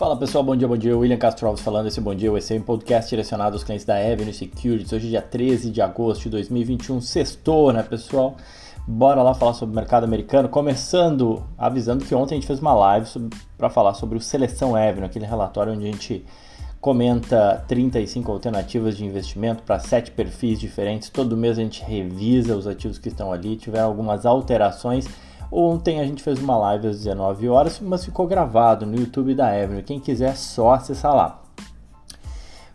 Fala pessoal, bom dia, bom dia. William Castro Alves falando. Esse bom dia, é um podcast direcionado aos clientes da Avenue Securities. Hoje é dia 13 de agosto de 2021, sextou, né pessoal? Bora lá falar sobre o mercado americano. Começando avisando que ontem a gente fez uma live para falar sobre o Seleção Avenue, aquele relatório onde a gente comenta 35 alternativas de investimento para sete perfis diferentes. Todo mês a gente revisa os ativos que estão ali, tiver algumas alterações Ontem a gente fez uma live às 19 horas, mas ficou gravado no YouTube da Avenue. Quem quiser só acessar lá.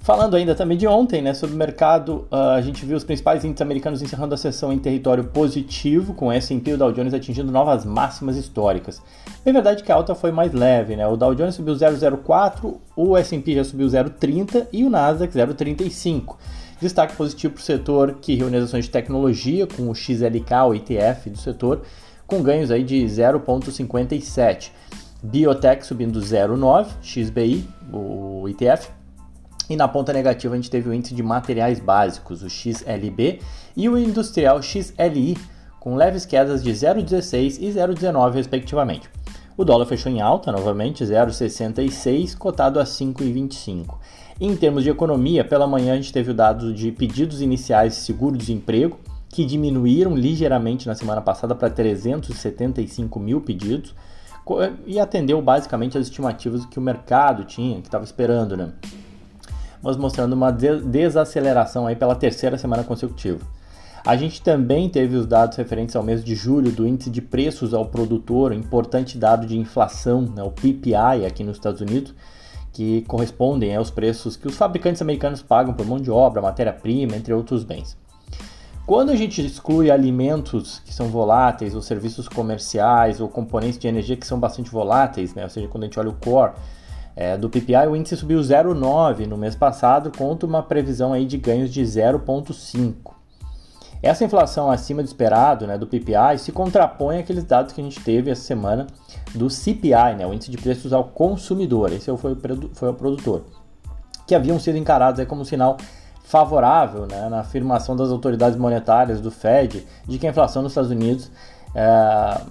Falando ainda também de ontem, né, sobre o mercado, uh, a gente viu os principais índices americanos encerrando a sessão em território positivo, com o S&P e o Dow Jones atingindo novas máximas históricas. É verdade que a alta foi mais leve, né? O Dow Jones subiu 0,04, o S&P já subiu 0,30 e o Nasdaq 0,35. Destaque positivo para o setor que reúne ações de tecnologia, com o XLK, o ETF do setor, com ganhos aí de 0,57. Biotech subindo 0,9, XBI, o ETF. E na ponta negativa a gente teve o índice de materiais básicos, o XLB, e o industrial XLI, com leves quedas de 0,16 e 0,19 respectivamente. O dólar fechou em alta novamente, 0,66, cotado a 5,25. Em termos de economia, pela manhã a gente teve o dado de pedidos iniciais de seguro-desemprego, que diminuíram ligeiramente na semana passada para 375 mil pedidos e atendeu basicamente as estimativas que o mercado tinha, que estava esperando, né? Mas mostrando uma desaceleração aí pela terceira semana consecutiva. A gente também teve os dados referentes ao mês de julho do índice de preços ao produtor, importante dado de inflação, né, o PPI aqui nos Estados Unidos, que correspondem aos preços que os fabricantes americanos pagam por mão de obra, matéria-prima, entre outros bens. Quando a gente exclui alimentos que são voláteis, ou serviços comerciais, ou componentes de energia que são bastante voláteis, né? ou seja, quando a gente olha o core é, do PPI, o índice subiu 0,9 no mês passado, contra uma previsão aí de ganhos de 0,5. Essa inflação acima do esperado né, do PPI se contrapõe àqueles dados que a gente teve essa semana do CPI, né, o índice de preços ao consumidor, esse foi o, foi o produtor, que haviam sido encarados aí como sinal favorável né, na afirmação das autoridades monetárias do Fed de que a inflação nos Estados Unidos, é,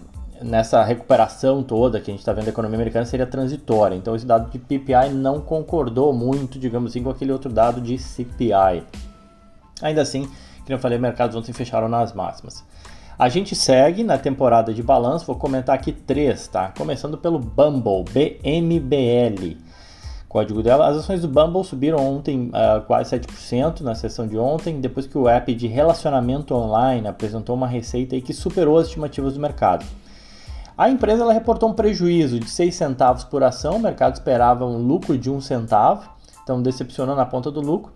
nessa recuperação toda que a gente está vendo da economia americana, seria transitória. Então, esse dado de PPI não concordou muito, digamos assim, com aquele outro dado de CPI. Ainda assim, como eu falei, mercados ontem fecharam nas máximas. A gente segue na temporada de balanço, vou comentar aqui três, tá? Começando pelo Bumble, BMBL código dela. As ações do Bumble subiram ontem uh, quase 7% na sessão de ontem, depois que o app de relacionamento online apresentou uma receita que superou as estimativas do mercado. A empresa ela reportou um prejuízo de 6 centavos por ação, o mercado esperava um lucro de 1 centavo, então decepcionou na ponta do lucro,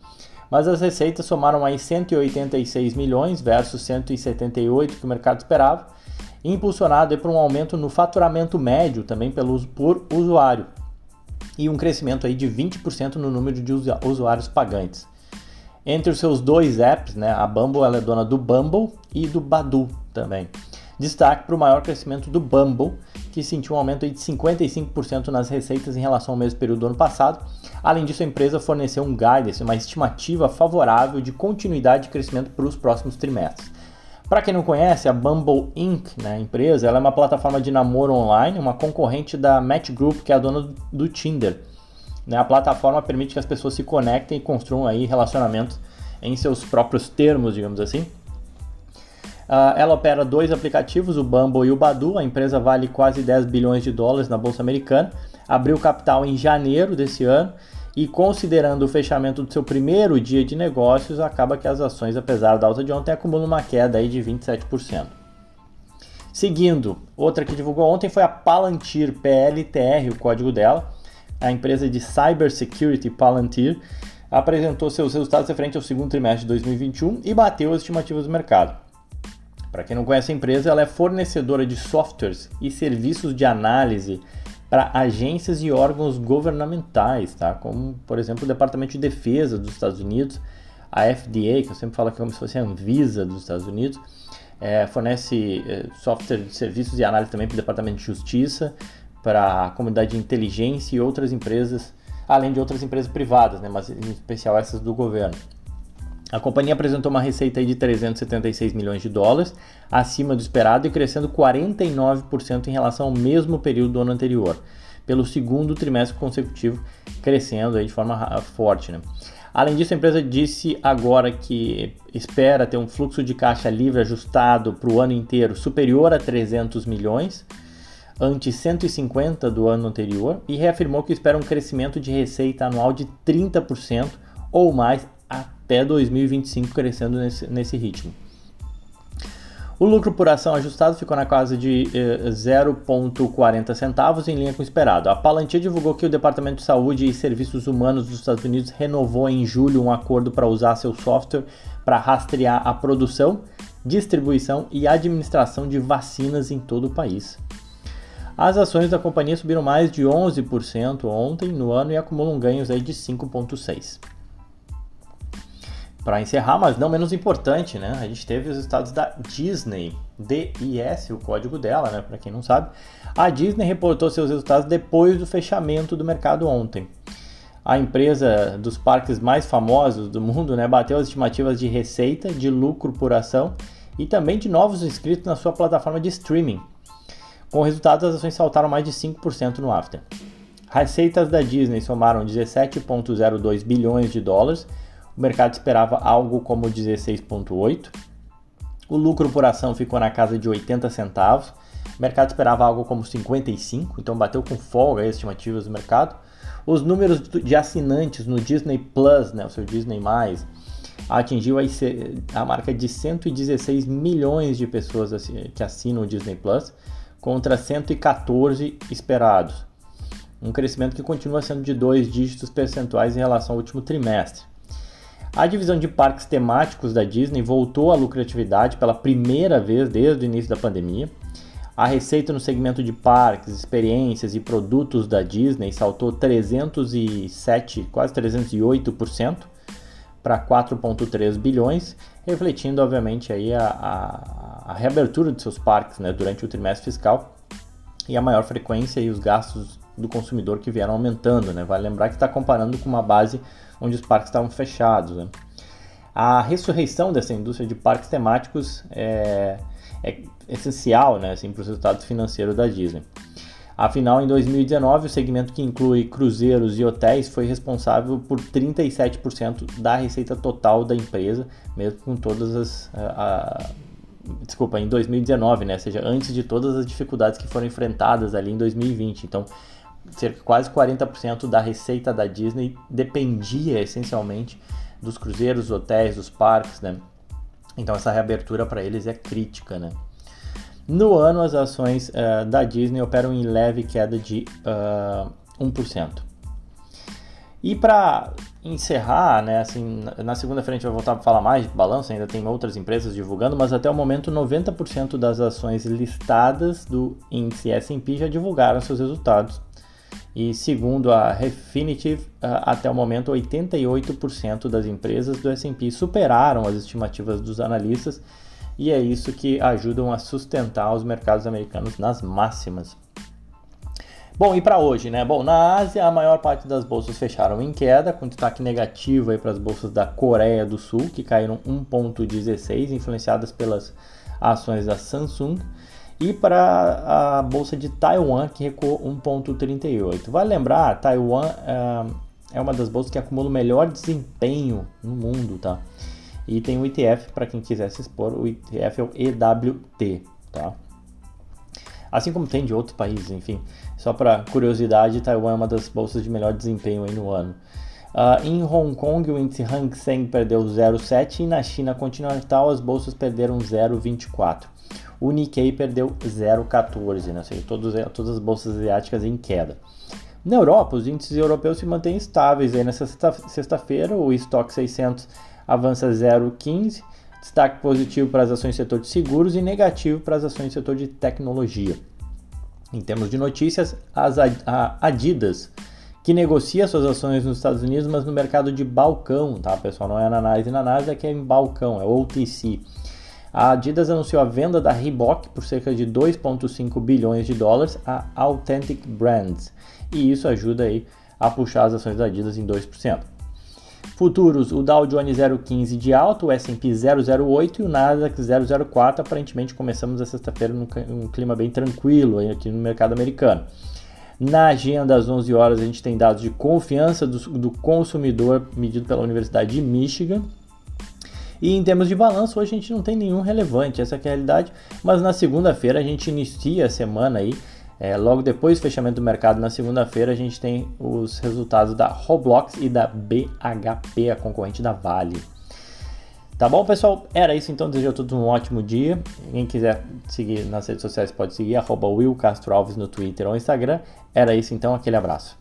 mas as receitas somaram aí 186 milhões versus 178 que o mercado esperava, impulsionado por um aumento no faturamento médio também pelo, por usuário, e um crescimento aí de 20% no número de usuários pagantes. Entre os seus dois apps, né, a Bumble é dona do Bumble e do Badu também. Destaque para o maior crescimento do Bumble, que sentiu um aumento de 55% nas receitas em relação ao mesmo período do ano passado. Além disso, a empresa forneceu um guidance, uma estimativa favorável de continuidade de crescimento para os próximos trimestres. Para quem não conhece, a Bumble Inc., né, a empresa, ela é uma plataforma de namoro online, uma concorrente da Match Group, que é a dona do Tinder. Né, a plataforma permite que as pessoas se conectem e construam aí relacionamentos em seus próprios termos, digamos assim. Uh, ela opera dois aplicativos, o Bumble e o Badu. A empresa vale quase 10 bilhões de dólares na bolsa americana. Abriu capital em janeiro desse ano e considerando o fechamento do seu primeiro dia de negócios, acaba que as ações, apesar da alta de ontem, acumulam uma queda aí de 27%. Seguindo, outra que divulgou ontem foi a Palantir, PLTR, o código dela. A empresa de Cybersecurity Palantir apresentou seus resultados referente ao segundo trimestre de 2021 e bateu as estimativas do mercado. Para quem não conhece a empresa, ela é fornecedora de softwares e serviços de análise para agências e órgãos governamentais, tá? como, por exemplo, o Departamento de Defesa dos Estados Unidos, a FDA, que eu sempre falo que é como se fosse a Anvisa dos Estados Unidos, é, fornece é, software de serviços e análise também para o Departamento de Justiça, para a comunidade de inteligência e outras empresas, além de outras empresas privadas, né, mas em especial essas do governo. A companhia apresentou uma receita de 376 milhões de dólares, acima do esperado e crescendo 49% em relação ao mesmo período do ano anterior. pelo segundo trimestre consecutivo, crescendo de forma forte. Né? Além disso, a empresa disse agora que espera ter um fluxo de caixa livre ajustado para o ano inteiro superior a 300 milhões, ante 150 do ano anterior, e reafirmou que espera um crescimento de receita anual de 30% ou mais até 2025, crescendo nesse, nesse ritmo. O lucro por ação ajustado ficou na casa de eh, 0,40 centavos, em linha com o esperado. A Palantir divulgou que o Departamento de Saúde e Serviços Humanos dos Estados Unidos renovou em julho um acordo para usar seu software para rastrear a produção, distribuição e administração de vacinas em todo o país. As ações da companhia subiram mais de 11% ontem no ano e acumulam ganhos aí de 5,6%. Para encerrar, mas não menos importante, né? A gente teve os resultados da Disney, DIS, o código dela, né? Para quem não sabe, a Disney reportou seus resultados depois do fechamento do mercado ontem. A empresa dos parques mais famosos do mundo, né, bateu as estimativas de receita, de lucro por ação e também de novos inscritos na sua plataforma de streaming. Com o resultado, as ações saltaram mais de 5% no after. Receitas da Disney somaram 17,02 bilhões de dólares o mercado esperava algo como 16,8. O lucro por ação ficou na casa de 80 centavos. O mercado esperava algo como 55, então bateu com folga as estimativas do mercado. Os números de assinantes no Disney Plus, né, o seu Disney+, atingiu a marca de 116 milhões de pessoas que assinam o Disney Plus, contra 114 esperados. Um crescimento que continua sendo de dois dígitos percentuais em relação ao último trimestre. A divisão de parques temáticos da Disney voltou à lucratividade pela primeira vez desde o início da pandemia. A receita no segmento de parques, experiências e produtos da Disney saltou 307, quase 308% para 4,3 bilhões, refletindo obviamente aí a, a, a, reabertura de seus parques né, durante o trimestre fiscal e a maior frequência e os gastos do consumidor que vieram aumentando. Né? Vale lembrar que está comparando com uma base onde os parques estavam fechados. Né? A ressurreição dessa indústria de parques temáticos é, é essencial né, assim, para os resultados financeiros da Disney. Afinal, em 2019, o segmento que inclui cruzeiros e hotéis foi responsável por 37% da receita total da empresa, mesmo com todas as. A, a, desculpa, em 2019, né? Ou seja, antes de todas as dificuldades que foram enfrentadas ali em 2020. Então, cerca quase 40% da receita da Disney dependia essencialmente dos cruzeiros, hotéis, dos parques, né? Então essa reabertura para eles é crítica, né? No ano, as ações uh, da Disney operam em leve queda de uh, eh, 1%. E para encerrar, né, assim, na segunda-feira a gente vai voltar para falar mais de balanço, ainda tem outras empresas divulgando, mas até o momento 90% das ações listadas do índice S&P já divulgaram seus resultados e segundo a Refinitiv, até o momento 88% das empresas do S&P superaram as estimativas dos analistas e é isso que ajudam a sustentar os mercados americanos nas máximas. Bom, e para hoje, né? Bom, na Ásia a maior parte das bolsas fecharam em queda, com destaque negativo para as bolsas da Coreia do Sul, que caíram 1.16, influenciadas pelas ações da Samsung e para a bolsa de Taiwan, que recuou 1,38. Vale lembrar, Taiwan é, é uma das bolsas que acumula o melhor desempenho no mundo, tá? E tem o ETF, para quem quiser se expor, o ETF é o EWT, tá? Assim como tem de outros países, enfim. Só para curiosidade, Taiwan é uma das bolsas de melhor desempenho aí no ano. Uh, em Hong Kong, o índice Hang Seng perdeu 0,7 e na China continental as bolsas perderam 0,24 o Nikkei perdeu 0,14, né? ou seja, todos, todas as bolsas asiáticas em queda. Na Europa, os índices europeus se mantêm estáveis. Aí nessa sexta-feira, o Stock 600 avança 0,15, destaque positivo para as ações do setor de seguros e negativo para as ações do setor de tecnologia. Em termos de notícias, a Adidas, que negocia suas ações nos Estados Unidos, mas no mercado de balcão, tá pessoal? Não é na Nasdaq, na Nasdaq é em balcão, é OTC. A Adidas anunciou a venda da Reebok por cerca de 2,5 bilhões de dólares a Authentic Brands, e isso ajuda aí a puxar as ações da Adidas em 2%. Futuros, o Dow Jones 0,15 de alta, o S&P 0,08 e o Nasdaq 0,04. Aparentemente começamos a sexta-feira num, clima bem tranquilo aqui no mercado americano. Na agenda, às 11 horas, a gente tem dados de confiança do, do consumidor medido pela Universidade de Michigan. E em termos de balanço, hoje a gente não tem nenhum relevante, essa é a realidade. Mas na segunda-feira a gente inicia a semana aí, é, logo depois do fechamento do mercado, na segunda-feira, a gente tem os resultados da Roblox e da BHP, a concorrente da Vale. Tá bom, pessoal? Era isso então. Desejo a todos um ótimo dia. Quem quiser seguir nas redes sociais pode seguir, arroba Will Castro Alves no Twitter ou Instagram. Era isso então, aquele abraço.